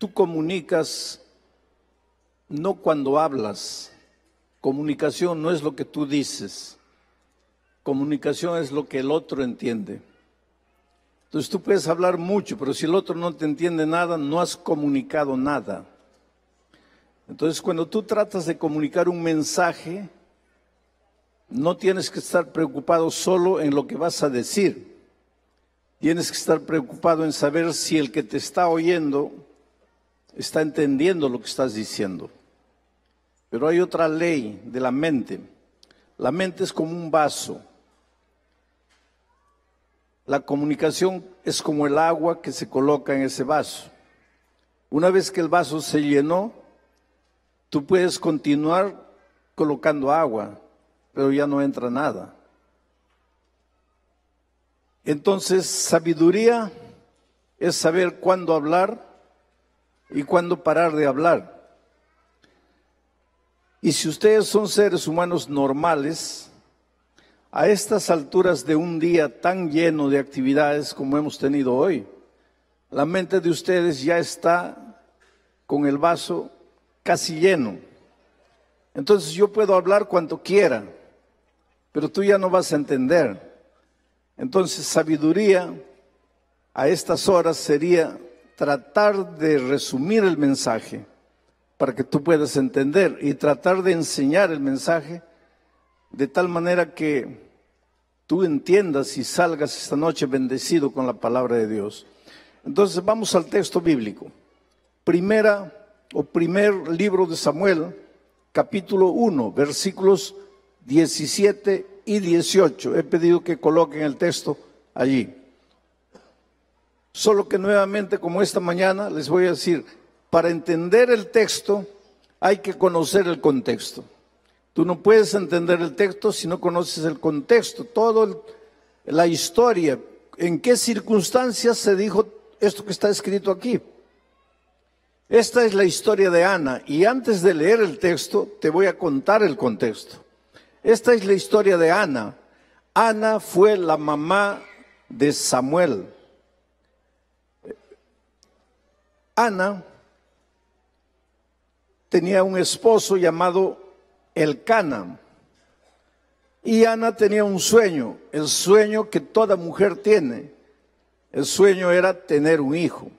Tú comunicas no cuando hablas. Comunicación no es lo que tú dices. Comunicación es lo que el otro entiende. Entonces tú puedes hablar mucho, pero si el otro no te entiende nada, no has comunicado nada. Entonces cuando tú tratas de comunicar un mensaje, no tienes que estar preocupado solo en lo que vas a decir. Tienes que estar preocupado en saber si el que te está oyendo está entendiendo lo que estás diciendo. Pero hay otra ley de la mente. La mente es como un vaso. La comunicación es como el agua que se coloca en ese vaso. Una vez que el vaso se llenó, tú puedes continuar colocando agua, pero ya no entra nada. Entonces, sabiduría es saber cuándo hablar y cuándo parar de hablar. Y si ustedes son seres humanos normales, a estas alturas de un día tan lleno de actividades como hemos tenido hoy, la mente de ustedes ya está con el vaso casi lleno. Entonces yo puedo hablar cuanto quiera, pero tú ya no vas a entender. Entonces sabiduría a estas horas sería tratar de resumir el mensaje para que tú puedas entender y tratar de enseñar el mensaje de tal manera que tú entiendas y salgas esta noche bendecido con la palabra de Dios. Entonces vamos al texto bíblico. Primera o primer libro de Samuel, capítulo 1, versículos 17 y 18. He pedido que coloquen el texto allí. Solo que nuevamente, como esta mañana, les voy a decir, para entender el texto hay que conocer el contexto. Tú no puedes entender el texto si no conoces el contexto, toda la historia, en qué circunstancias se dijo esto que está escrito aquí. Esta es la historia de Ana y antes de leer el texto te voy a contar el contexto. Esta es la historia de Ana. Ana fue la mamá de Samuel. Ana tenía un esposo llamado el Cana. Y Ana tenía un sueño, el sueño que toda mujer tiene. El sueño era tener un hijo.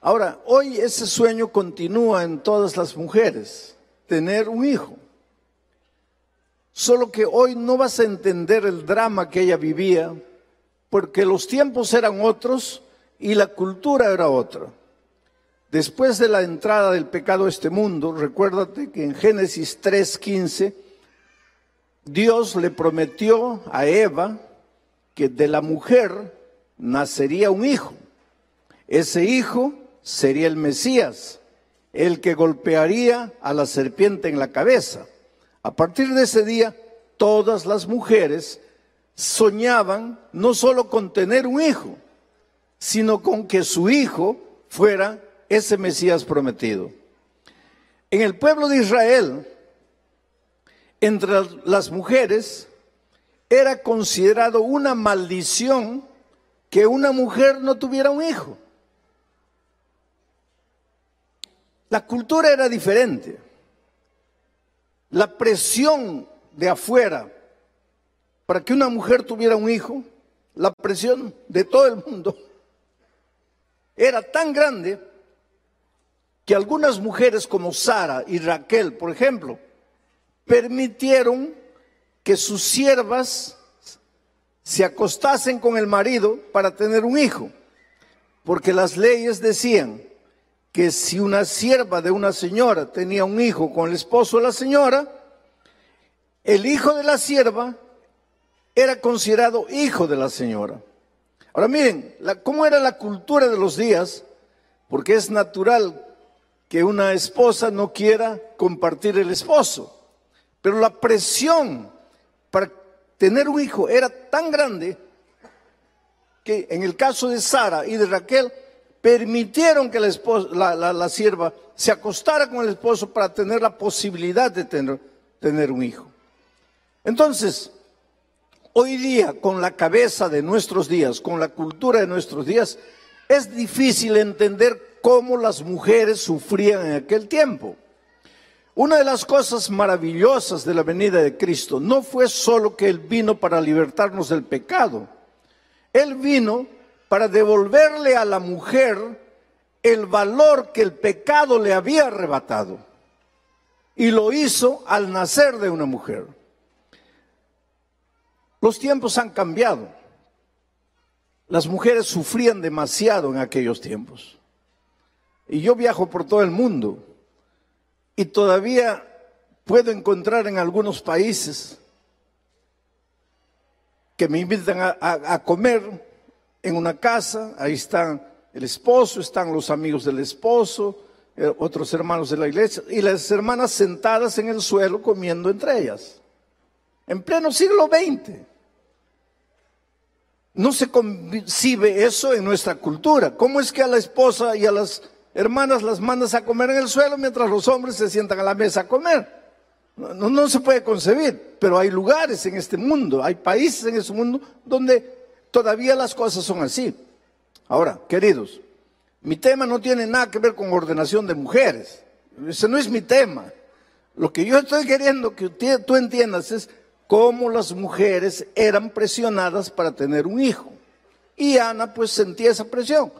Ahora, hoy ese sueño continúa en todas las mujeres, tener un hijo. Solo que hoy no vas a entender el drama que ella vivía, porque los tiempos eran otros y la cultura era otra. Después de la entrada del pecado a este mundo, recuérdate que en Génesis 3:15, Dios le prometió a Eva que de la mujer nacería un hijo. Ese hijo sería el Mesías, el que golpearía a la serpiente en la cabeza. A partir de ese día, todas las mujeres soñaban no solo con tener un hijo, sino con que su hijo fuera ese Mesías prometido. En el pueblo de Israel, entre las mujeres, era considerado una maldición que una mujer no tuviera un hijo. La cultura era diferente. La presión de afuera para que una mujer tuviera un hijo, la presión de todo el mundo, era tan grande que algunas mujeres como Sara y Raquel, por ejemplo, permitieron que sus siervas se acostasen con el marido para tener un hijo, porque las leyes decían que si una sierva de una señora tenía un hijo con el esposo de la señora, el hijo de la sierva era considerado hijo de la señora. Ahora miren, cómo era la cultura de los días, porque es natural que una esposa no quiera compartir el esposo. Pero la presión para tener un hijo era tan grande que en el caso de Sara y de Raquel permitieron que la, la, sierva se acostara con el esposo para tener la posibilidad de tener, tener un hijo. Entonces, hoy día, con la cabeza de nuestros días, con la cultura de nuestros días, es difícil entender cómo las mujeres sufrían en aquel tiempo. Una de las cosas maravillosas de la venida de Cristo no fue solo que Él vino para libertarnos del pecado, Él vino para devolverle a la mujer el valor que el pecado le había arrebatado. Y lo hizo al nacer de una mujer. Los tiempos han cambiado. Las mujeres sufrían demasiado en aquellos tiempos. Y yo viajo por todo el mundo y todavía puedo encontrar en algunos países que me invitan a, comer en una casa, ahí están el esposo, están los amigos del esposo, eh, otros hermanos de la iglesia, y las hermanas sentadas en el suelo comiendo entre ellas. En pleno siglo XX. No se concibe eso en nuestra cultura. ¿Cómo es que a la esposa y a las hermanas las mandas a comer en el suelo mientras los hombres se sientan a la mesa a comer. No, se puede concebir, pero hay lugares en este mundo, hay países en este mundo donde todavía las cosas son así. Ahora, queridos, mi tema no tiene nada que ver con ordenación de mujeres. Ese no es mi tema. Lo que yo estoy queriendo que tú entiendas es cómo las mujeres eran presionadas para tener un hijo. Y Ana pues sentía esa presión.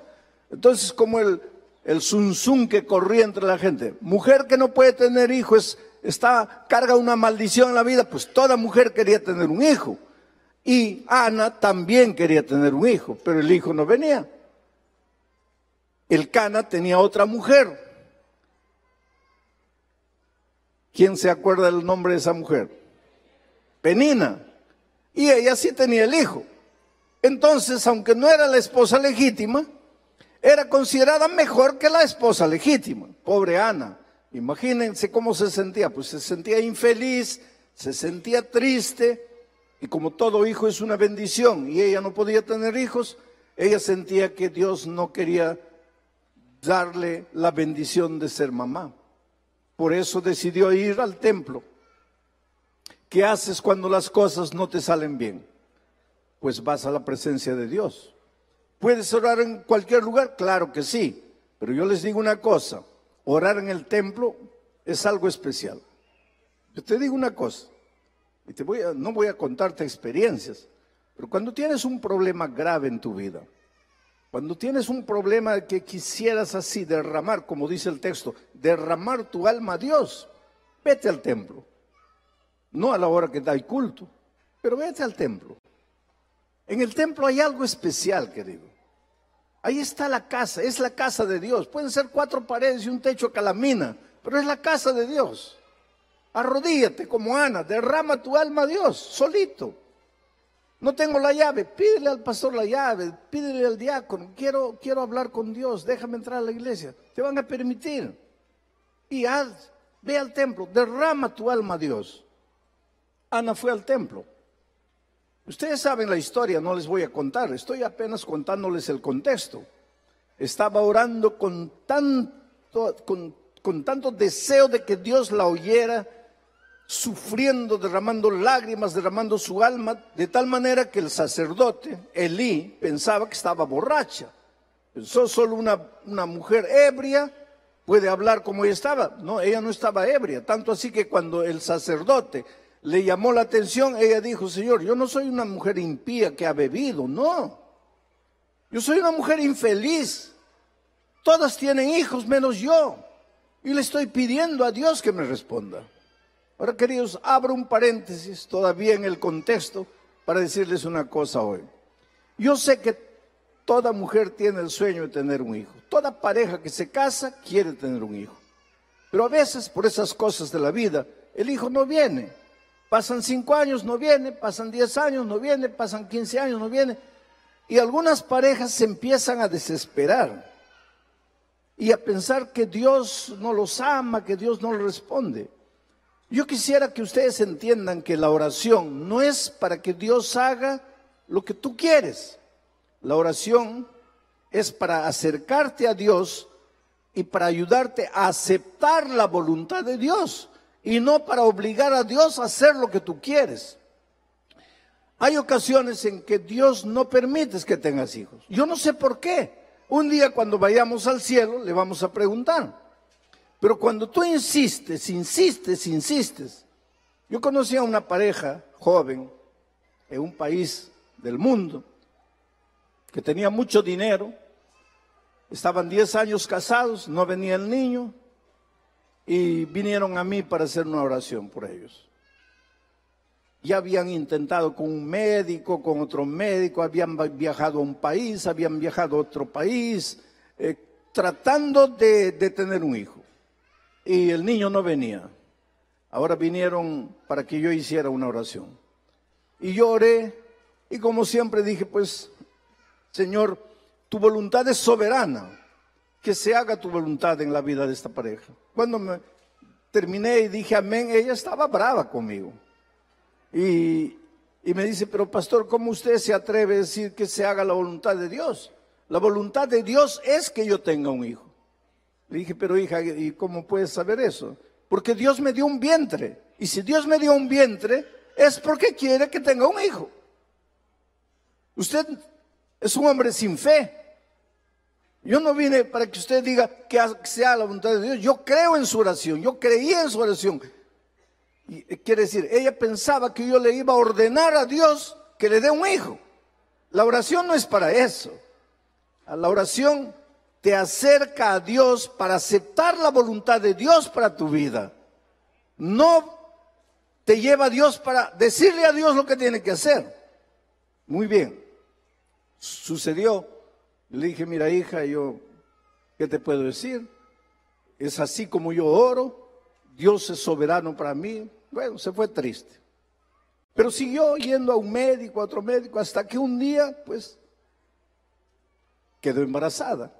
Entonces, como el, el zunzun que corría entre la gente. Mujer que no puede tener hijos, está, carga una maldición en la vida, pues toda mujer quería tener un hijo. Y Ana también quería tener un hijo, pero el hijo no venía. El Cana tenía otra mujer. ¿Quién se acuerda del nombre de esa mujer? Penina. Y ella sí tenía el hijo. Entonces, aunque no era la esposa legítima, era considerada mejor que la esposa legítima. Pobre Ana. Imagínense cómo se sentía. Pues se sentía infeliz, se sentía triste. Y como todo hijo es una bendición y ella no podía tener hijos, ella sentía que Dios no quería darle la bendición de ser mamá. Por eso decidió ir al templo. ¿Qué haces cuando las cosas no te salen bien? Pues vas a la presencia de Dios. ¿Puedes orar en cualquier lugar? Claro que sí. Pero yo les digo una cosa, orar en el templo es algo especial. Yo te digo una cosa, y no voy a contarte experiencias, pero cuando tienes un problema grave en tu vida, cuando tienes un problema que quisieras así derramar, como dice el texto, derramar tu alma a Dios, vete al templo. No a la hora que da el culto, pero vete al templo. En el templo hay algo especial, querido. Ahí está la casa, es la casa de Dios. Pueden ser cuatro paredes y un techo calamina, pero es la casa de Dios. Arrodíllate como Ana, derrama tu alma a Dios, solito. No tengo la llave, pídele al pastor la llave, pídele al diácono, quiero, quiero hablar con Dios, déjame entrar a la iglesia. Te van a permitir. Y haz, ve al templo, derrama tu alma a Dios. Ana fue al templo. Ustedes saben la historia, no les voy a contar, estoy apenas contándoles el contexto. Estaba orando con tanto, con, tanto deseo de que Dios la oyera, sufriendo, derramando lágrimas, derramando su alma, de tal manera que el sacerdote, Elí, pensaba que estaba borracha. Pensó solo una, una mujer ebria puede hablar como ella estaba. No, ella no estaba ebria, tanto así que cuando el sacerdote le llamó la atención, ella dijo, Señor, yo no soy una mujer impía que ha bebido, no. Yo soy una mujer infeliz. Todas tienen hijos menos yo. Y le estoy pidiendo a Dios que me responda. Ahora, queridos, abro un paréntesis todavía en el contexto para decirles una cosa hoy. Yo sé que toda mujer tiene el sueño de tener un hijo. Toda pareja que se casa quiere tener un hijo. Pero a veces, por esas cosas de la vida, el hijo no viene. Pasan cinco años, no viene, pasan diez años, no viene, pasan quince años, no viene. Y algunas parejas se empiezan a desesperar y a pensar que Dios no los ama, que Dios no los responde. Yo quisiera que ustedes entiendan que la oración no es para que Dios haga lo que tú quieres. La oración es para acercarte a Dios y para ayudarte a aceptar la voluntad de Dios y no para obligar a Dios a hacer lo que tú quieres. Hay ocasiones en que Dios no permite que tengas hijos. Yo no sé por qué. Un día cuando vayamos al cielo le vamos a preguntar. Pero cuando tú insistes, insistes, insistes. Yo conocí a una pareja joven en un país del mundo que tenía mucho dinero, estaban 10 años casados, no venía el niño y vinieron a mí para hacer una oración por ellos. Ya habían intentado con un médico, con otro médico, habían viajado a un país, habían viajado a otro país, eh, tratando de, tener un hijo. Y el niño no venía. Ahora vinieron para que yo hiciera una oración. Y yo oré y como siempre dije, pues, Señor, tu voluntad es soberana, que se haga tu voluntad en la vida de esta pareja. Cuando me terminé y dije amén, ella estaba brava conmigo. Y, me dice, pero pastor, ¿cómo usted se atreve a decir que se haga la voluntad de Dios? La voluntad de Dios es que yo tenga un hijo. Le dije, pero hija, ¿y cómo puedes saber eso? Porque Dios me dio un vientre. Y si Dios me dio un vientre, es porque quiere que tenga un hijo. Usted es un hombre sin fe. Yo no vine para que usted diga que sea la voluntad de Dios. Yo creo en su oración. Yo creía en su oración. Eh, quiere decir, ella pensaba que yo le iba a ordenar a Dios que le dé un hijo. La oración no es para eso. La oración te acerca a Dios para aceptar la voluntad de Dios para tu vida. No te lleva a Dios para decirle a Dios lo que tiene que hacer. Muy bien. Sucedió. Le dije, mira hija, yo, ¿qué te puedo decir? Es así como yo oro. Dios es soberano para mí. Bueno, se fue triste. Pero siguió yendo a un médico, a otro médico, hasta que un día, pues, quedó embarazada.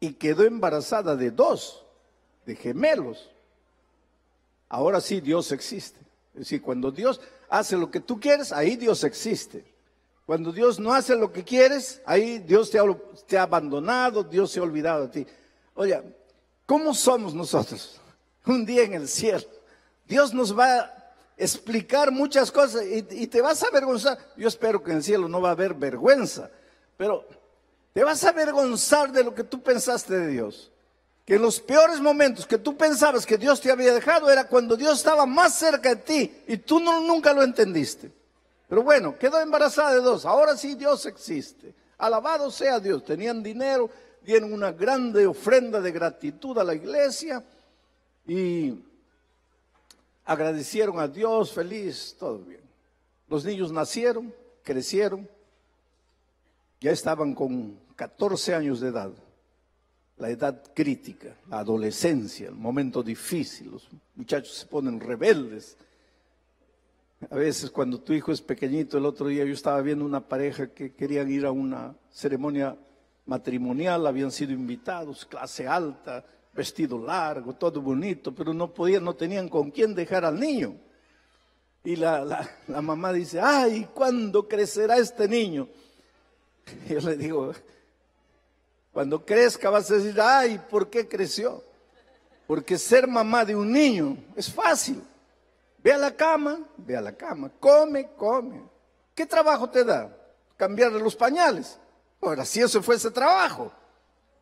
Y quedó embarazada de dos, de gemelos. Ahora sí, Dios existe. Es decir, cuando Dios hace lo que tú quieres, ahí Dios existe. Cuando Dios no hace lo que quieres, ahí Dios te ha, abandonado, Dios se ha olvidado de ti. Oye, ¿cómo somos nosotros? Un día en el cielo. Dios nos va a explicar muchas cosas y, y te vas a avergonzar. Yo espero que en el cielo no va a haber vergüenza, pero te vas a avergonzar de lo que tú pensaste de Dios que en los peores momentos que tú pensabas que Dios te había dejado era cuando Dios estaba más cerca de ti y tú no, nunca lo entendiste. Pero bueno, quedó embarazada de dos. Ahora sí Dios existe. Alabado sea Dios. Tenían dinero, dieron una grande ofrenda de gratitud a la iglesia y agradecieron a Dios, feliz, todo bien. Los niños nacieron, crecieron, ya estaban con 14 años de edad la edad crítica, la adolescencia, el momento difícil, los muchachos se ponen rebeldes. A veces cuando tu hijo es pequeñito, el otro día yo estaba viendo una pareja que querían ir a una ceremonia matrimonial, habían sido invitados, clase alta, vestido largo, todo bonito, pero no podían, no tenían con quién dejar al niño. Y la, mamá dice, ay, ¿cuándo crecerá este niño? Yo le digo, cuando crezca vas a decir, ay, ¿por qué creció? Porque ser mamá de un niño es fácil. Ve a la cama, ve a la cama, come, come. ¿Qué trabajo te da? Cambiarle los pañales. Ahora, si eso fuese trabajo,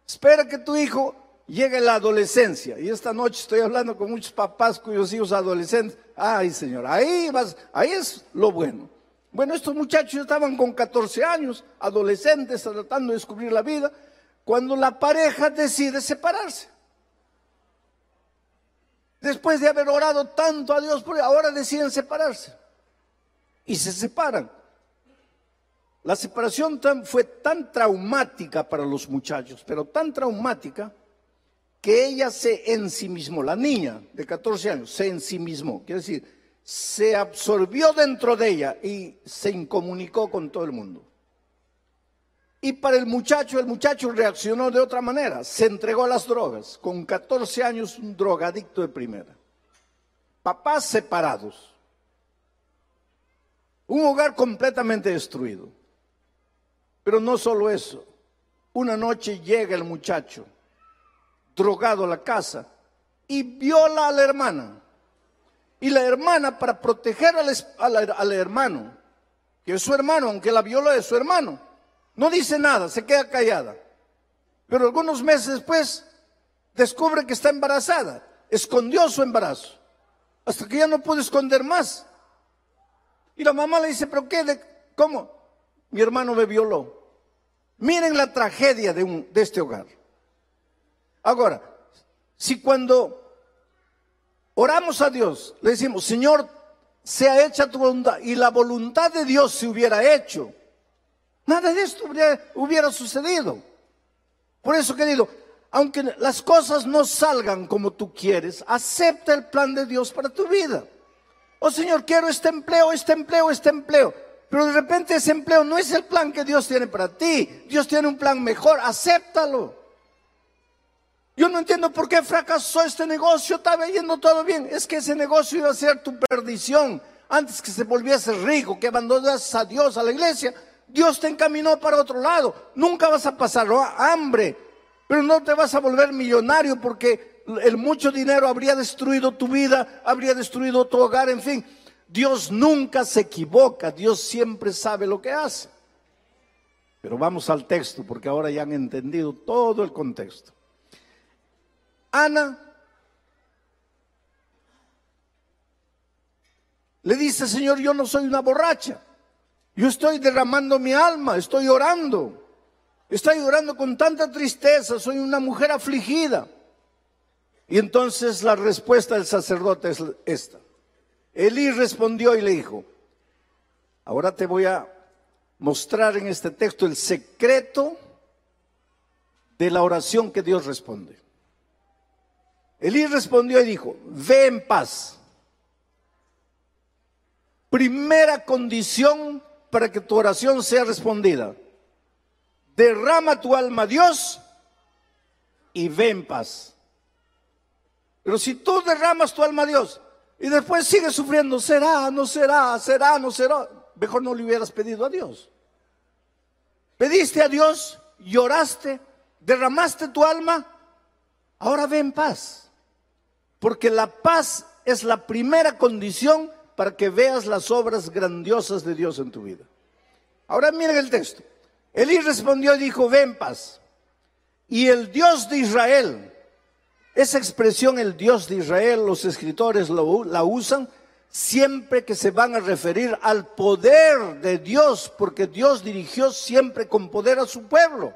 espera que tu hijo llegue a la adolescencia. Y esta noche estoy hablando con muchos papás cuyos hijos adolescentes. Ay, señor, ahí vas, ahí es lo bueno. Bueno, estos muchachos estaban con 14 años, adolescentes, tratando de descubrir la vida cuando la pareja decide separarse. Después de haber orado tanto a Dios, ahora deciden separarse. Y se separan. La separación fue tan traumática para los muchachos, pero tan traumática que ella se ensimismó, la niña de 14 años, se ensimismó, quiere decir, se absorbió dentro de ella y se incomunicó con todo el mundo. Y para el muchacho, el muchacho reaccionó de otra manera. Se entregó a las drogas. Con 14 años, un drogadicto de primera. Papás separados. Un hogar completamente destruido. Pero no solo eso. Una noche llega el muchacho, drogado a la casa, y viola a la hermana. Y la hermana, para proteger al, al hermano, que es su hermano, aunque la viola es su hermano, no dice nada, se queda callada. Pero algunos meses después descubre que está embarazada. Escondió su embarazo. Hasta que ya no pudo esconder más. Y la mamá le dice, pero qué, de, ¿cómo? Mi hermano me violó. Miren la tragedia de, un, de este hogar. Ahora, si cuando oramos a Dios, le decimos, Señor, sea hecha tu voluntad, y la voluntad de Dios se hubiera hecho, nada de esto hubiera, sucedido. Por eso, querido, aunque las cosas no salgan como tú quieres, acepta el plan de Dios para tu vida. Oh Señor, quiero este empleo, este empleo, este empleo. Pero de repente ese empleo no es el plan que Dios tiene para ti. Dios tiene un plan mejor, acéptalo. Yo no entiendo por qué fracasó este negocio, estaba yendo todo bien. Es que ese negocio iba a ser tu perdición. Antes que se volviese rico, que abandonas a Dios, a la iglesia, Dios te encaminó para otro lado. Nunca vas a pasar hambre, pero no te vas a volver millonario porque el mucho dinero habría destruido tu vida, habría destruido tu hogar, en fin. Dios nunca se equivoca, Dios siempre sabe lo que hace. Pero vamos al texto porque ahora ya han entendido todo el contexto. Ana le dice, Señor, yo no soy una borracha. Yo estoy derramando mi alma, estoy orando. Estoy orando con tanta tristeza, soy una mujer afligida. Y entonces la respuesta del sacerdote es esta. Elí respondió y le dijo, ahora te voy a mostrar en este texto el secreto de la oración que Dios responde. Elí respondió y dijo, ve en paz. Primera condición para que tu oración sea respondida. Derrama tu alma a Dios y ve en paz. Pero si tú derramas tu alma a Dios y después sigues sufriendo, será, no será, será, no será, mejor no le hubieras pedido a Dios. Pediste a Dios, lloraste, derramaste tu alma, ahora ve en paz. Porque la paz es la primera condición para que veas las obras grandiosas de Dios en tu vida. Ahora miren el texto. Elí respondió y dijo, ven paz. Y el Dios de Israel, esa expresión, el Dios de Israel, los escritores la usan siempre que se van a referir al poder de Dios, porque Dios dirigió siempre con poder a su pueblo.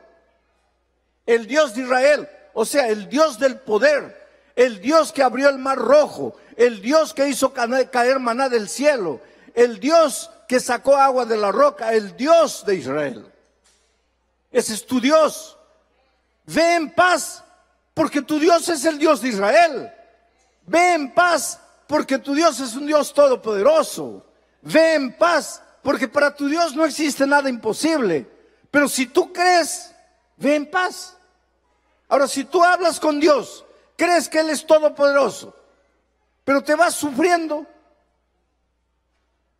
El Dios de Israel, o sea, el Dios del poder, el Dios que abrió el mar rojo, el Dios que hizo caer maná del cielo, el Dios que sacó agua de la roca, el Dios de Israel. Ese es tu Dios. Ve en paz porque tu Dios es el Dios de Israel. Ve en paz porque tu Dios es un Dios todopoderoso. Ve en paz porque para tu Dios no existe nada imposible. Pero si tú crees, ve en paz. Ahora, si tú hablas con Dios crees que Él es todopoderoso, pero te vas sufriendo.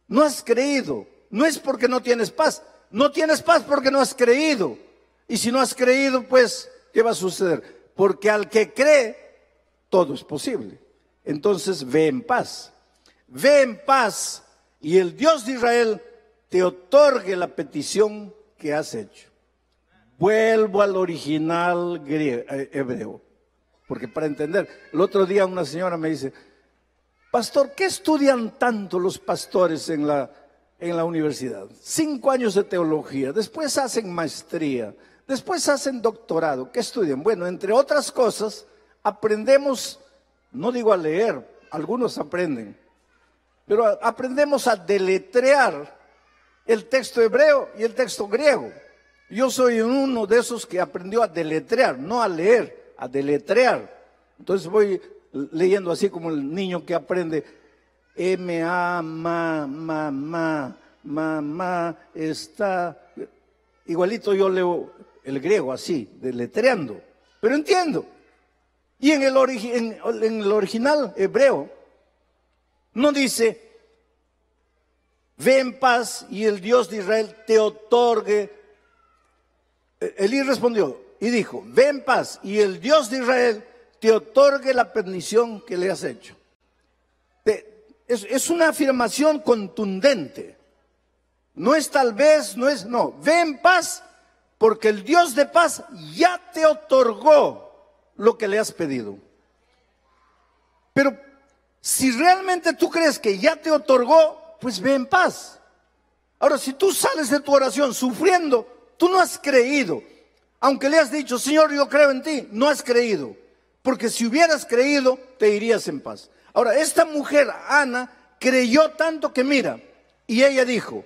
No has creído. No es porque no tienes paz. No tienes paz porque no has creído. Y si no has creído, pues, ¿qué va a suceder? Porque al que cree, todo es posible. Entonces, ve en paz. Ve en paz y el Dios de Israel te otorgue la petición que has hecho. Vuelvo al original eh, hebreo. Porque para entender, el otro día una señora me dice, pastor, ¿qué estudian tanto los pastores en la, en la universidad? Cinco años de teología, después hacen maestría, después hacen doctorado. ¿Qué estudian? Bueno, entre otras cosas, aprendemos, no digo a leer, algunos aprenden, pero aprendemos a deletrear el texto hebreo y el texto griego. Yo soy uno de esos que aprendió a deletrear, no a leer a deletrear. Entonces voy leyendo así como el niño que aprende ma, ma, ma, ma, ma, está. Igualito yo leo el griego así, deletreando, pero entiendo. Y en el, en, en el original hebreo no dice, ve en paz y el Dios de Israel te otorgue. Elí respondió, y dijo, ve en paz y el Dios de Israel te otorgue la perdición que le has hecho. Es, una afirmación contundente. No es tal vez, no es, no, ve en paz porque el Dios de paz ya te otorgó lo que le has pedido. Pero si realmente tú crees que ya te otorgó, pues ve en paz. Ahora, si tú sales de tu oración sufriendo, tú no has creído. Aunque le has dicho, Señor, yo creo en ti, no has creído. Porque si hubieras creído, te irías en paz. Ahora, esta mujer, Ana, creyó tanto que mira, y ella dijo,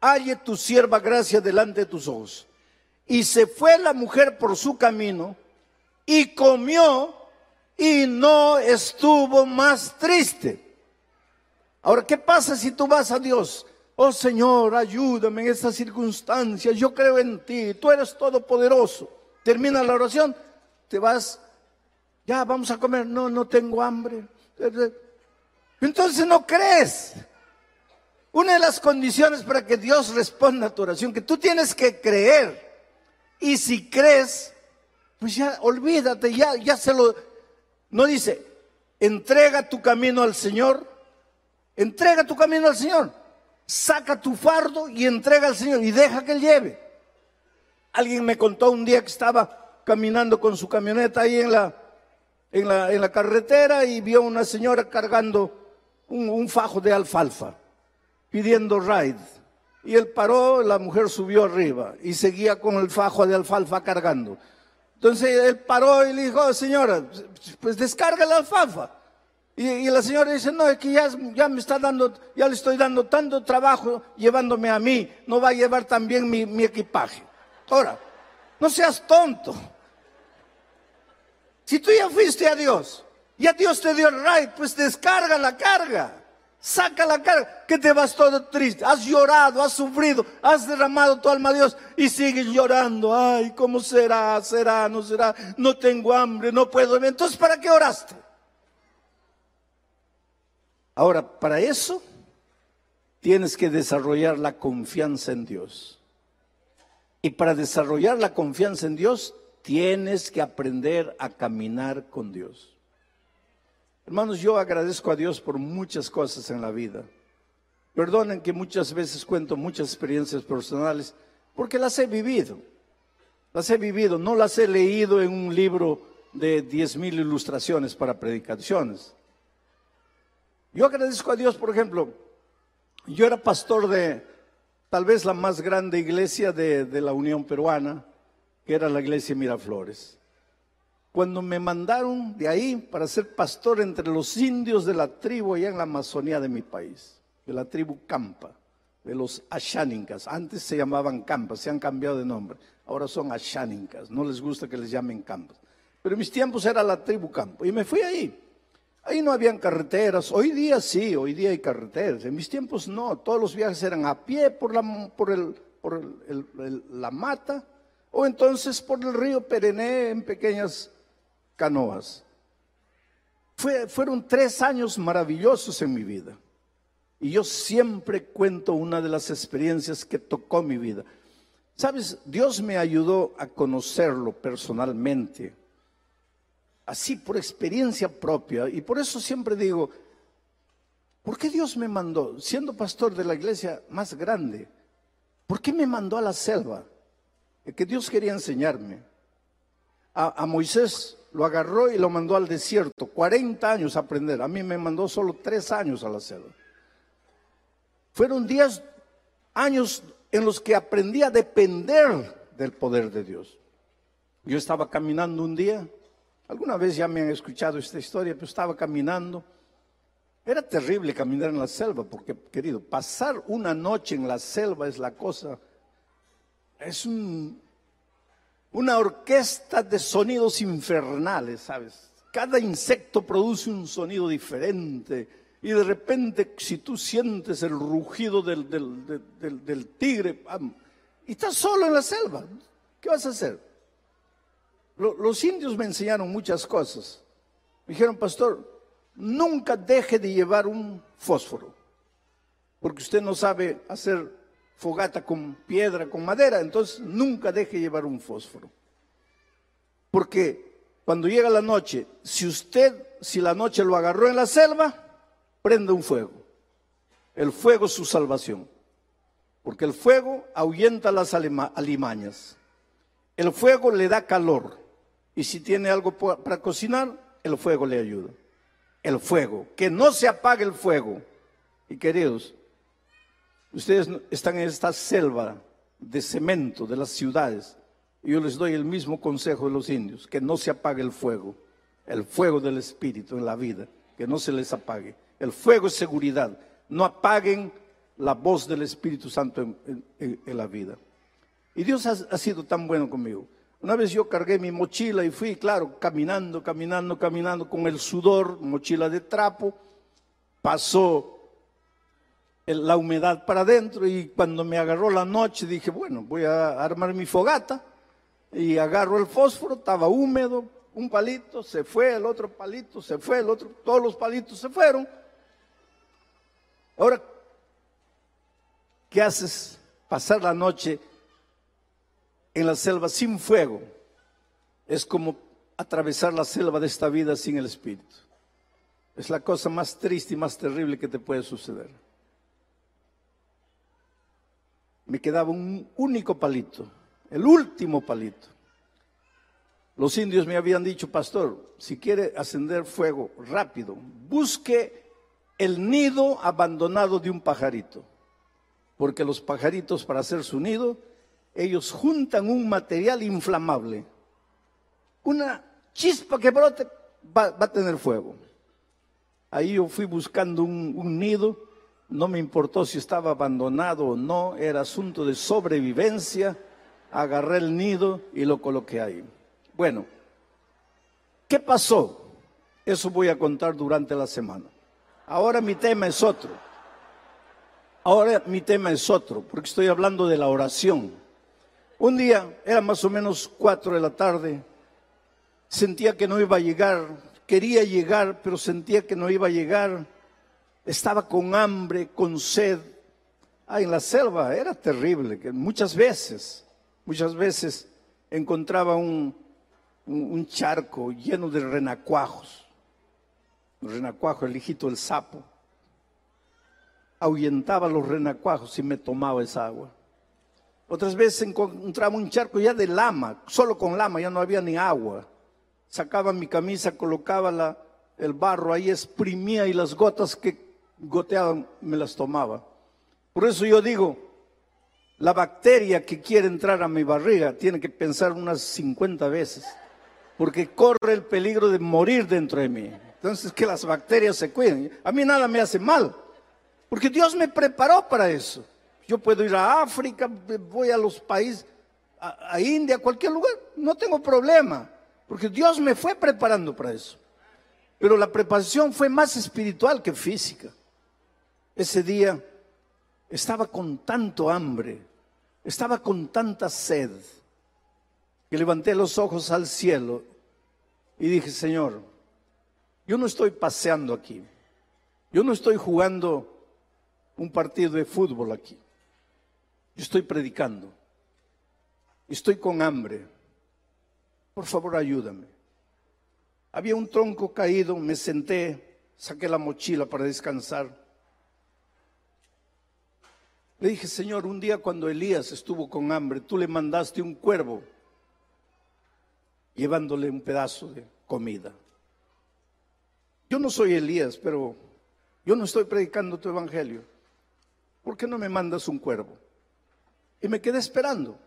halle tu sierva gracia delante de tus ojos. Y se fue la mujer por su camino y comió y no estuvo más triste. Ahora, ¿qué pasa si tú vas a Dios? Oh Señor, ayúdame en estas circunstancias, yo creo en ti, tú eres todopoderoso. Termina la oración, te vas, ya vamos a comer, no, no tengo hambre. Entonces no crees. Una de las condiciones para que Dios responda a tu oración, que tú tienes que creer. Y si crees, pues ya olvídate, ya, ya se lo... No dice, entrega tu camino al Señor, entrega tu camino al Señor, saca tu fardo y entrega al Señor y deja que Él lleve. Alguien me contó un día que estaba caminando con su camioneta ahí en la, en la, en la carretera y vio una señora cargando un, un fajo de alfalfa, pidiendo ride. Y él paró, la mujer subió arriba y seguía con el fajo de alfalfa cargando. Entonces él paró y le dijo, señora, pues descarga la alfalfa. Y, la señora dice, no, es que ya, ya, me está dando, ya le estoy dando tanto trabajo llevándome a mí, no va a llevar también mi, mi equipaje. Ahora, no seas tonto. Si tú ya fuiste a Dios, ya Dios te dio el right, pues descarga la carga. Saca la carga, que te vas todo triste. Has llorado, has sufrido, has derramado tu alma a Dios y sigues llorando. Ay, ¿cómo será? ¿Será? ¿No será? No tengo hambre, no puedo. Entonces, ¿para qué oraste? Ahora, para eso tienes que desarrollar la confianza en Dios. Y para desarrollar la confianza en Dios, tienes que aprender a caminar con Dios. Hermanos, yo agradezco a Dios por muchas cosas en la vida. Perdonen que muchas veces cuento muchas experiencias personales, porque las he vivido. Las he vivido, no las he leído en un libro de diez mil ilustraciones para predicaciones. Yo agradezco a Dios, por ejemplo, yo era pastor de tal vez la más grande iglesia de, de la Unión Peruana, que era la iglesia Miraflores cuando me mandaron de ahí para ser pastor entre los indios de la tribu allá en la Amazonía de mi país, de la tribu Campa, de los Ashánicas. Antes se llamaban Campas, se han cambiado de nombre. Ahora son Ashánicas, no les gusta que les llamen Campas. Pero en mis tiempos era la tribu Campa y me fui ahí. Ahí no habían carreteras, hoy día sí, hoy día hay carreteras. En mis tiempos no, todos los viajes eran a pie por la, por el, por la mata o entonces por el río Perené en pequeñas canoas. fueron tres años maravillosos en mi vida. Y yo siempre cuento una de las experiencias que tocó mi vida. Sabes, Dios me ayudó a conocerlo personalmente, así por experiencia propia. Y por eso siempre digo, ¿por qué Dios me mandó, siendo pastor de la iglesia más grande? ¿Por qué me mandó a la selva? Que Dios quería enseñarme. A, Moisés lo agarró y lo mandó al desierto, 40 años a aprender. A mí me mandó solo tres años a la selva. Fueron 10 años en los que aprendí a depender del poder de Dios. Yo estaba caminando un día, alguna vez ya me han escuchado esta historia, pero estaba caminando. Era terrible caminar en la selva, porque, querido, pasar una noche en la selva es la cosa, es un, una orquesta de sonidos infernales, ¿sabes? Cada insecto produce un sonido diferente y de repente si tú sientes el rugido del, del, tigre y estás solo en la selva, ¿qué vas a hacer? Los indios me enseñaron muchas cosas. Me dijeron, pastor, nunca deje de llevar un fósforo, porque usted no sabe hacer fogata con piedra, con madera, entonces nunca deje llevar un fósforo. Porque cuando llega la noche, si usted, si la noche lo agarró en la selva, prende un fuego. El fuego es su salvación. Porque el fuego ahuyenta las alimañas. El fuego le da calor. Y si tiene algo para cocinar, el fuego le ayuda. El fuego. Que no se apague el fuego. Y queridos, ustedes están en esta selva de cemento de las ciudades. Yo les doy el mismo consejo de los indios, que no se apague el fuego, el fuego del Espíritu en la vida, que no se les apague. El fuego es seguridad. No apaguen la voz del Espíritu Santo en, la vida. Y Dios ha, sido tan bueno conmigo. Una vez yo cargué mi mochila y fui, claro, caminando, caminando, caminando con el sudor, mochila de trapo, pasó la humedad para adentro y cuando me agarró la noche dije, bueno, voy a armar mi fogata y agarro el fósforo, estaba húmedo, un palito se fue, el otro palito se fue, el otro, todos los palitos se fueron. Ahora, ¿qué haces? Pasar la noche en la selva sin fuego es como atravesar la selva de esta vida sin el Espíritu. Es la cosa más triste y más terrible que te puede suceder. Me quedaba un único palito, el último palito. Los indios me habían dicho, pastor, si quiere ascender fuego rápido, busque el nido abandonado de un pajarito. Porque los pajaritos para hacer su nido, ellos juntan un material inflamable. Una chispa que brote va, a tener fuego. Ahí yo fui buscando un, un nido, no me importó si estaba abandonado o no, era asunto de sobrevivencia. Agarré el nido y lo coloqué ahí. Bueno, ¿qué pasó? Eso voy a contar durante la semana. Ahora mi tema es otro. Ahora mi tema es otro, porque estoy hablando de la oración. Un día, era más o menos cuatro de la tarde, sentía que no iba a llegar, quería llegar, pero sentía que no iba a llegar. Estaba con hambre, con sed. Ah, en la selva era terrible, que muchas veces, muchas veces encontraba un, un charco lleno de renacuajos el renacuajo, el hijito del sapo, ahuyentaba los renacuajos y me tomaba esa agua. Otras veces encontraba un charco ya de lama, solo con lama, ya no había ni agua. Sacaba mi camisa, colocaba el barro ahí, exprimía y las gotas que goteaban me las tomaba. Por eso yo digo, la bacteria que quiere entrar a mi barriga tiene que pensar unas 50 veces, porque corre el peligro de morir dentro de mí. Entonces, que las bacterias se cuiden. A mí nada me hace mal, porque Dios me preparó para eso. Yo puedo ir a África, voy a los países, a, India, a cualquier lugar, no tengo problema, porque Dios me fue preparando para eso. Pero la preparación fue más espiritual que física. Ese día estaba con tanto hambre, estaba con tanta sed, que levanté los ojos al cielo y dije, Señor, yo no estoy paseando aquí. Yo no estoy jugando un partido de fútbol aquí. Yo estoy predicando. Estoy con hambre. Por favor, ayúdame. Había un tronco caído, me senté, saqué la mochila para descansar. Le dije, Señor, un día cuando Elías estuvo con hambre, tú le mandaste un cuervo llevándole un pedazo de comida. Yo no soy Elías, pero yo no estoy predicando tu evangelio. ¿Por qué no me mandas un cuervo? Y me quedé esperando.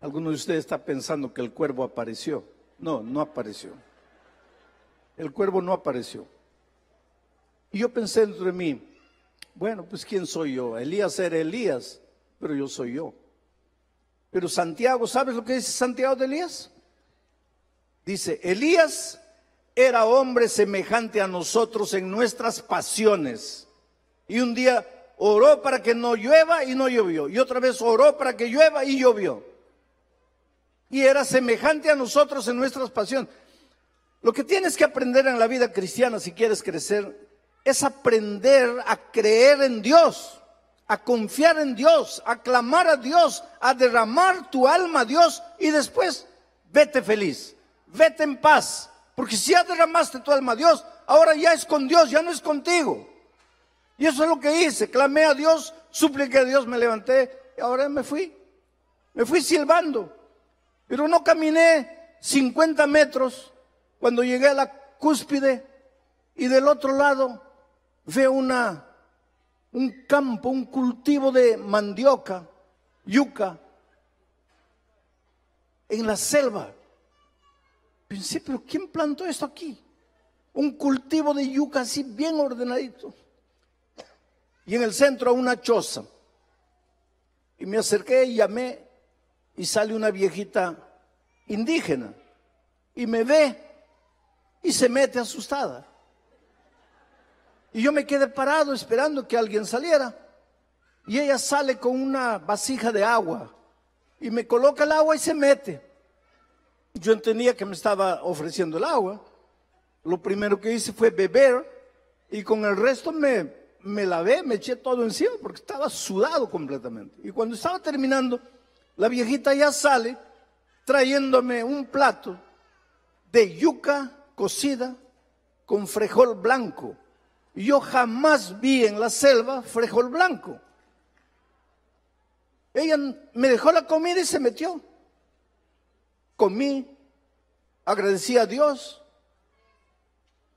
Alguno de ustedes está pensando que el cuervo apareció. No, no apareció. El cuervo no apareció. Y yo pensé dentro de mí, bueno, pues ¿quién soy yo? Elías era Elías, pero yo soy yo. Pero Santiago, ¿sabes lo que dice Santiago de Elías? Dice, Elías era hombre semejante a nosotros en nuestras pasiones. Y un día oró para que no llueva y no llovió. Y otra vez oró para que llueva y llovió. Y era semejante a nosotros en nuestras pasiones. Lo que tienes que aprender en la vida cristiana si quieres crecer es aprender a creer en Dios, a confiar en Dios, a clamar a Dios, a derramar tu alma a Dios y después vete feliz vete en paz, porque si ya derramaste tu alma a Dios, ahora ya es con Dios, ya no es contigo. Y eso es lo que hice, clamé a Dios, supliqué a Dios, me levanté y ahora me fui. Me fui silbando, pero no caminé 50 metros cuando llegué a la cúspide y del otro lado veo una, un campo, un cultivo de mandioca, yuca, en la selva. Pensé, pero ¿quién plantó esto aquí? Un cultivo de yuca así bien ordenadito. Y en el centro una choza. Y me acerqué y llamé y sale una viejita indígena y me ve y se mete asustada. Y yo me quedé parado esperando que alguien saliera. Y ella sale con una vasija de agua y me coloca el agua y se mete. Yo entendía que me estaba ofreciendo el agua. Lo primero que hice fue beber y con el resto me, me lavé, me eché todo encima porque estaba sudado completamente. Y cuando estaba terminando, la viejita ya sale trayéndome un plato de yuca cocida con frijol blanco. Yo jamás vi en la selva frijol blanco. Ella me dejó la comida y se metió. Comí, agradecí a Dios.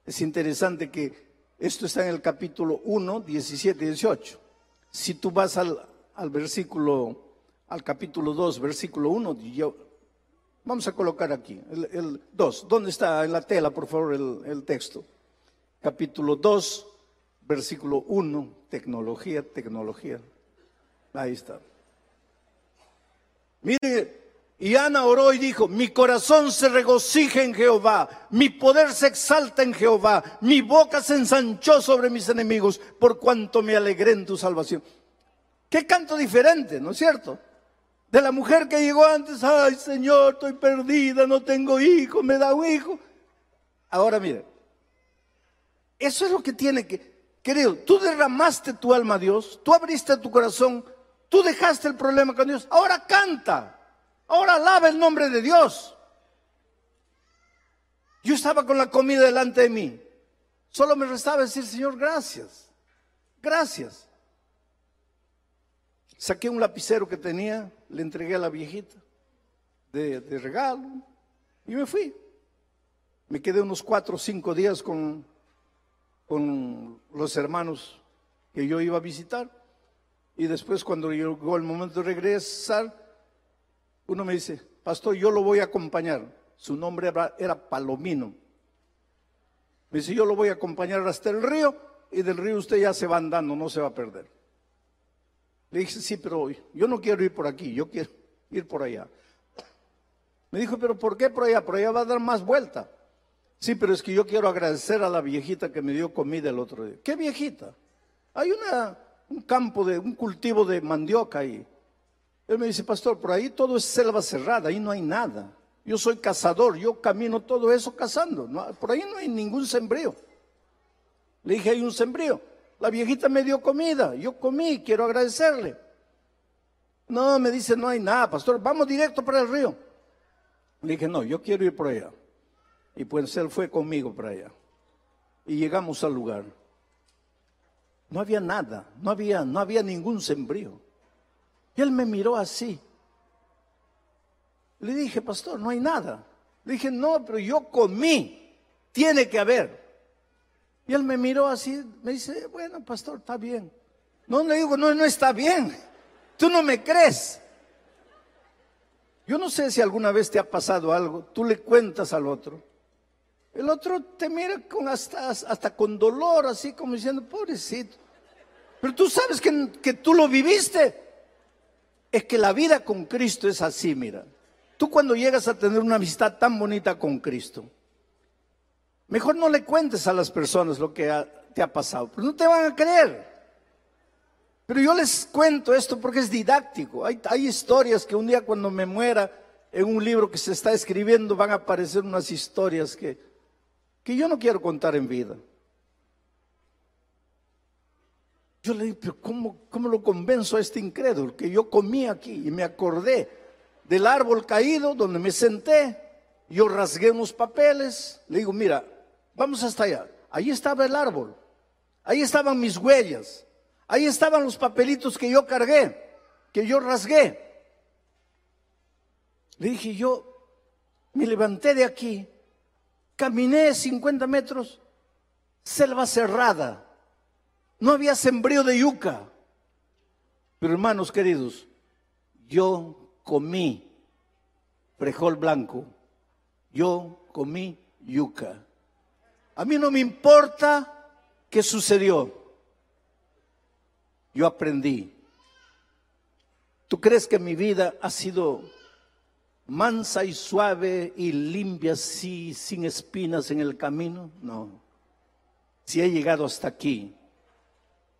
Es interesante que esto está en el capítulo 1, 17 y 18. Si tú vas al, al versículo, al capítulo 2, versículo 1, yo, vamos a colocar aquí, el, 2. ¿Dónde está en la tela, por favor, el, el texto? Capítulo 2, versículo 1, tecnología, tecnología. Ahí está. Mire, y Ana oró y dijo, mi corazón se regocija en Jehová, mi poder se exalta en Jehová, mi boca se ensanchó sobre mis enemigos, por cuanto me alegré en tu salvación. Qué canto diferente, ¿no es cierto? De la mujer que llegó antes, ay Señor, estoy perdida, no tengo hijo, me da un hijo. Ahora mire, eso es lo que tiene que, querido, tú derramaste tu alma a Dios, tú abriste tu corazón, tú dejaste el problema con Dios, ahora canta. Ahora alaba el nombre de Dios. Yo estaba con la comida delante de mí. Solo me restaba decir, Señor, gracias. Gracias. Saqué un lapicero que tenía, le entregué a la viejita de, regalo y me fui. Me quedé unos cuatro o cinco días con, con los hermanos que yo iba a visitar. Y después cuando llegó el momento de regresar, uno me dice, pastor, yo lo voy a acompañar. Su nombre era Palomino. Me dice, yo lo voy a acompañar hasta el río y del río usted ya se va andando, no se va a perder. Le dije, sí, pero yo no quiero ir por aquí, yo quiero ir por allá. Me dijo, pero ¿por qué por allá? Por allá va a dar más vuelta. Sí, pero es que yo quiero agradecer a la viejita que me dio comida el otro día. ¿Qué viejita? Hay un campo de, un cultivo de mandioca ahí. Él me dice, pastor, por ahí todo es selva cerrada, ahí no hay nada. Yo soy cazador, yo camino todo eso cazando. por ahí no hay ningún sembrío. Le dije, hay un sembrío. La viejita me dio comida, yo comí, quiero agradecerle. No, me dice, no hay nada, pastor, vamos directo para el río. Le dije, no, yo quiero ir por allá. Y pues él fue conmigo para allá. Y llegamos al lugar. No había nada, no había, no había ningún sembrío. Y él me miró así. Le dije, pastor, no hay nada. Le dije, no, pero yo comí. Tiene que haber. Y él me miró así, me dice, bueno, pastor, está bien. No le digo, no, no está bien. Tú no me crees. Yo no sé si alguna vez te ha pasado algo, tú le cuentas al otro. El otro te mira con hasta, hasta con dolor, así como diciendo, pobrecito. Pero tú sabes que, que tú lo viviste. Es que la vida con Cristo es así, mira. Tú cuando llegas a tener una amistad tan bonita con Cristo, mejor no le cuentes a las personas lo que te ha pasado, pero no te van a creer. Pero yo les cuento esto porque es didáctico. Hay, hay historias que un día cuando me muera en un libro que se está escribiendo van a aparecer unas historias que, que yo no quiero contar en vida. Yo le dije, pero ¿cómo, ¿cómo lo convenzo a este incrédulo? Que yo comí aquí y me acordé del árbol caído donde me senté. Yo rasgué unos papeles. Le digo, mira, vamos hasta allá. Ahí estaba el árbol. Ahí estaban mis huellas. Ahí estaban los papelitos que yo cargué, que yo rasgué. Le dije, yo me levanté de aquí, caminé 50 metros, selva cerrada, no había sembrío de yuca. Pero hermanos queridos, yo comí frijol blanco, yo comí yuca. A mí no me importa qué sucedió. Yo aprendí. ¿Tú crees que mi vida ha sido mansa y suave y limpia así, sin espinas en el camino? No. Si he llegado hasta aquí,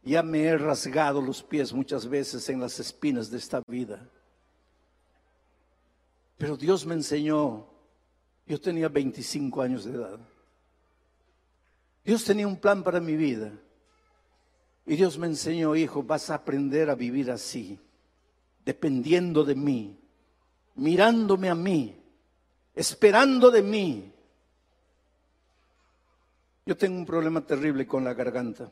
ya me he rasgado los pies muchas veces en las espinas de esta vida. Pero Dios me enseñó, yo tenía 25 años de edad. Dios tenía un plan para mi vida. Y Dios me enseñó, hijo, vas a aprender a vivir así, dependiendo de mí, mirándome a mí, esperando de mí. Yo tengo un problema terrible con la garganta.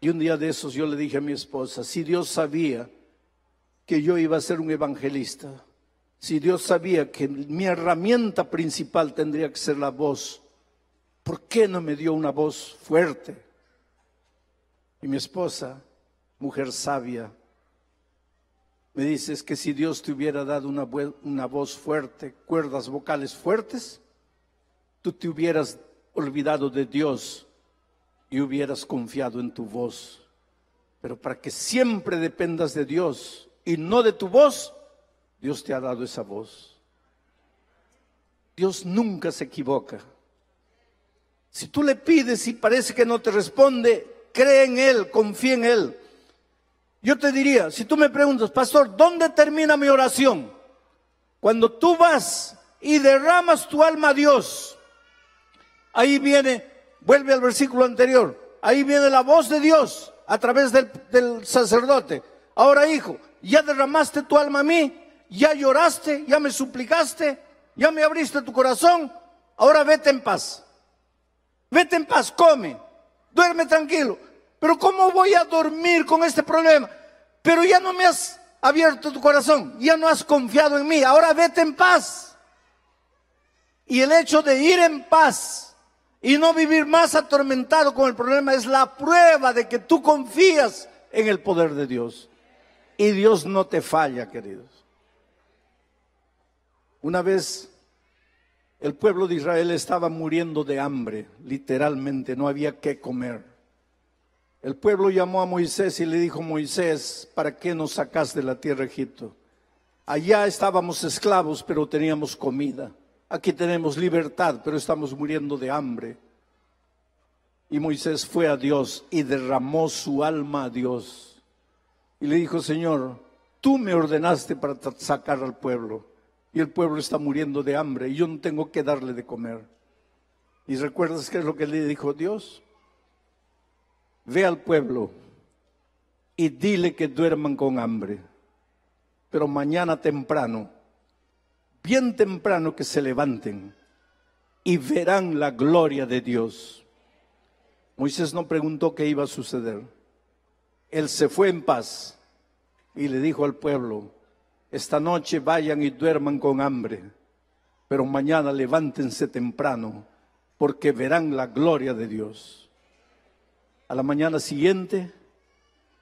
Y un día de esos yo le dije a mi esposa, si Dios sabía que yo iba a ser un evangelista, si Dios sabía que mi herramienta principal tendría que ser la voz, ¿por qué no me dio una voz fuerte? Y mi esposa, mujer sabia, me dice, es que si Dios te hubiera dado una, una voz fuerte, cuerdas vocales fuertes, tú te hubieras olvidado de Dios y hubieras confiado en tu voz. Pero para que siempre dependas de Dios y no de tu voz, Dios te ha dado esa voz. Dios nunca se equivoca. Si tú le pides y parece que no te responde, cree en Él, confía en Él. Yo te diría, si tú me preguntas, pastor, ¿dónde termina mi oración? Cuando tú vas y derramas tu alma a Dios, ahí viene, vuelve al versículo anterior, ahí viene la voz de Dios a través del, sacerdote. Ahora, hijo, ya derramaste tu alma a mí, ya lloraste, ya me suplicaste, ya me abriste tu corazón, ahora vete en paz. Vete en paz, come, duerme tranquilo. Pero ¿cómo voy a dormir con este problema? Pero ya no me has abierto tu corazón, ya no has confiado en mí, ahora vete en paz. Y el hecho de ir en paz y no vivir más atormentado con el problema es la prueba de que tú confías en el poder de Dios. Y Dios no te falla, queridos. Una vez el pueblo de Israel estaba muriendo de hambre, literalmente, no había qué comer. El pueblo llamó a Moisés y le dijo, Moisés, ¿para qué nos sacas de la tierra de Egipto? Allá estábamos esclavos, pero teníamos comida. Aquí tenemos libertad, pero estamos muriendo de hambre. Y Moisés fue a Dios y derramó su alma a Dios. Y le dijo, Señor, tú me ordenaste para sacar al pueblo y el pueblo está muriendo de hambre y yo no tengo que darle de comer. ¿Y recuerdas qué es lo que le dijo Dios? Ve al pueblo y dile que duerman con hambre, pero mañana temprano, bien temprano que se levanten y verán la gloria de Dios. Moisés no preguntó qué iba a suceder. Él se fue en paz y le dijo al pueblo, esta noche vayan y duerman con hambre, pero mañana levántense temprano, porque verán la gloria de Dios. A la mañana siguiente,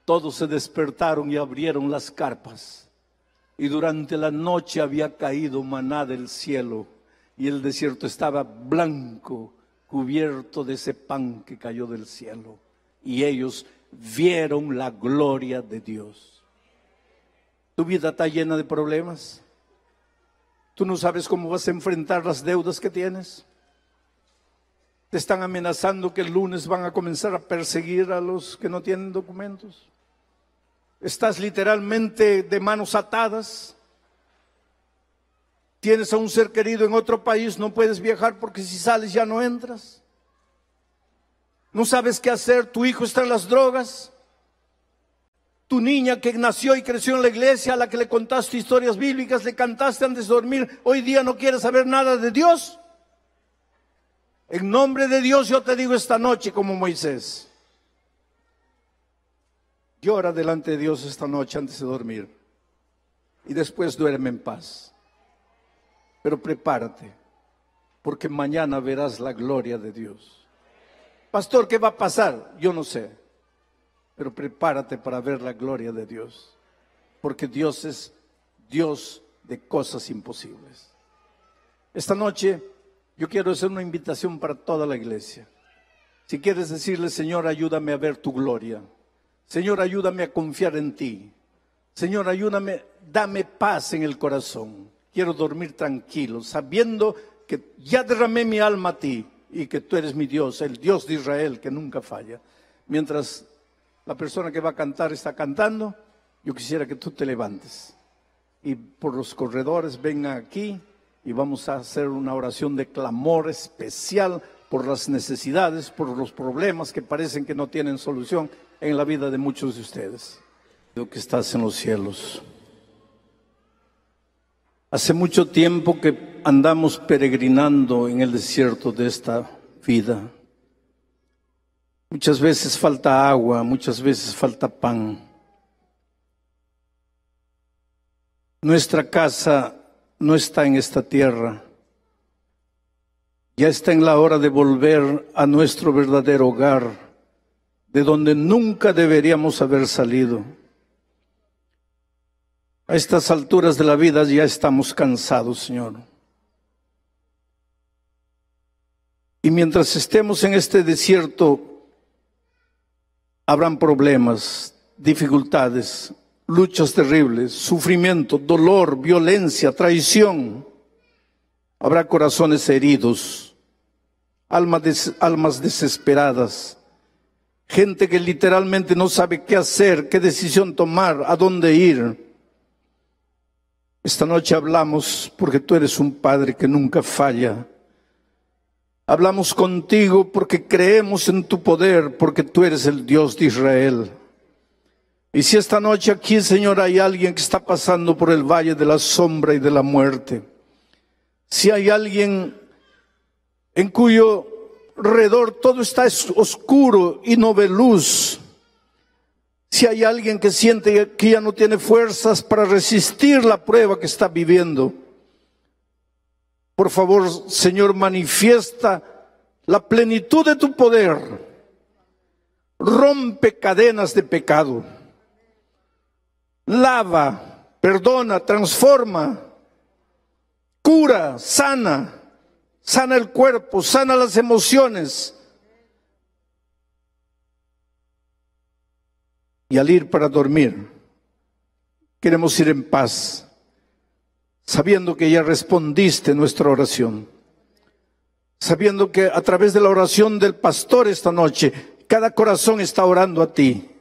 todos se despertaron y abrieron las carpas, y durante la noche había caído maná del cielo, y el desierto estaba blanco, cubierto de ese pan que cayó del cielo, y ellos vieron la gloria de Dios. Tu vida está llena de problemas. Tú no sabes cómo vas a enfrentar las deudas que tienes. Te están amenazando que el lunes van a comenzar a perseguir a los que no tienen documentos. Estás literalmente de manos atadas. Tienes a un ser querido en otro país, no puedes viajar porque si sales ya no entras. No sabes qué hacer, tu hijo está en las drogas. Tu niña que nació y creció en la iglesia, a la que le contaste historias bíblicas, le cantaste antes de dormir, hoy día no quiere saber nada de Dios. En nombre de Dios yo te digo esta noche como Moisés. Llora delante de Dios esta noche antes de dormir. Y después duerme en paz. pero prepárate, porque mañana verás la gloria de Dios. Pastor, ¿qué va a pasar? Yo no sé, pero prepárate para ver la gloria de Dios, porque Dios es Dios de cosas imposibles. Esta noche yo quiero hacer una invitación para toda la iglesia. Si quieres decirle, Señor, ayúdame a ver tu gloria. Señor, ayúdame a confiar en ti. Señor, ayúdame, dame paz en el corazón. Quiero dormir tranquilo, sabiendo que ya derramé mi alma a ti y que tú eres mi Dios, el Dios de Israel que nunca falla. Mientras la persona que va a cantar está cantando, yo quisiera que tú te levantes y por los corredores venga aquí y vamos a hacer una oración de clamor especial por las necesidades, por los problemas que parecen que no tienen solución en la vida de muchos de ustedes. Dios que estás en los cielos. Hace mucho tiempo que andamos peregrinando en el desierto de esta vida. Muchas veces falta agua, muchas veces falta pan. Nuestra casa no está en esta tierra. Ya está en la hora de volver a nuestro verdadero hogar, de donde nunca deberíamos haber salido. A estas alturas de la vida ya estamos cansados, Señor. Y mientras estemos en este desierto, habrán problemas, dificultades, luchas terribles, sufrimiento, dolor, violencia, traición. Habrá corazones heridos, almas, almas desesperadas, gente que literalmente no sabe qué hacer, qué decisión tomar, a dónde ir. Esta noche hablamos porque tú eres un Padre que nunca falla. Hablamos contigo porque creemos en tu poder, porque tú eres el Dios de Israel. Y si esta noche aquí, Señor, hay alguien que está pasando por el valle de la sombra y de la muerte, si hay alguien en cuyo alrededor todo está oscuro y no ve luz, si hay alguien que siente que ya no tiene fuerzas para resistir la prueba que está viviendo, por favor, Señor, manifiesta la plenitud de tu poder. Rompe cadenas de pecado lava, perdona, transforma, cura, sana, sana el cuerpo, sana las emociones. Y al ir para dormir, queremos ir en paz, sabiendo que ya respondiste nuestra oración, sabiendo que a través de la oración del pastor esta noche, cada corazón está orando a ti.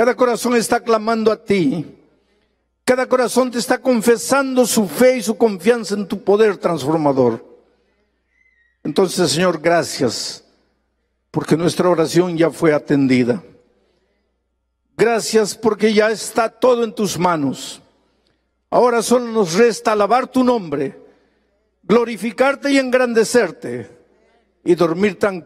Cada corazón está clamando a ti. Cada corazón te está confesando su fe y su confianza en tu poder transformador. Entonces, Señor, gracias, porque nuestra oración ya fue atendida. Gracias porque ya está todo en tus manos. Ahora solo nos resta alabar tu nombre, glorificarte y engrandecerte y dormir tranquilo.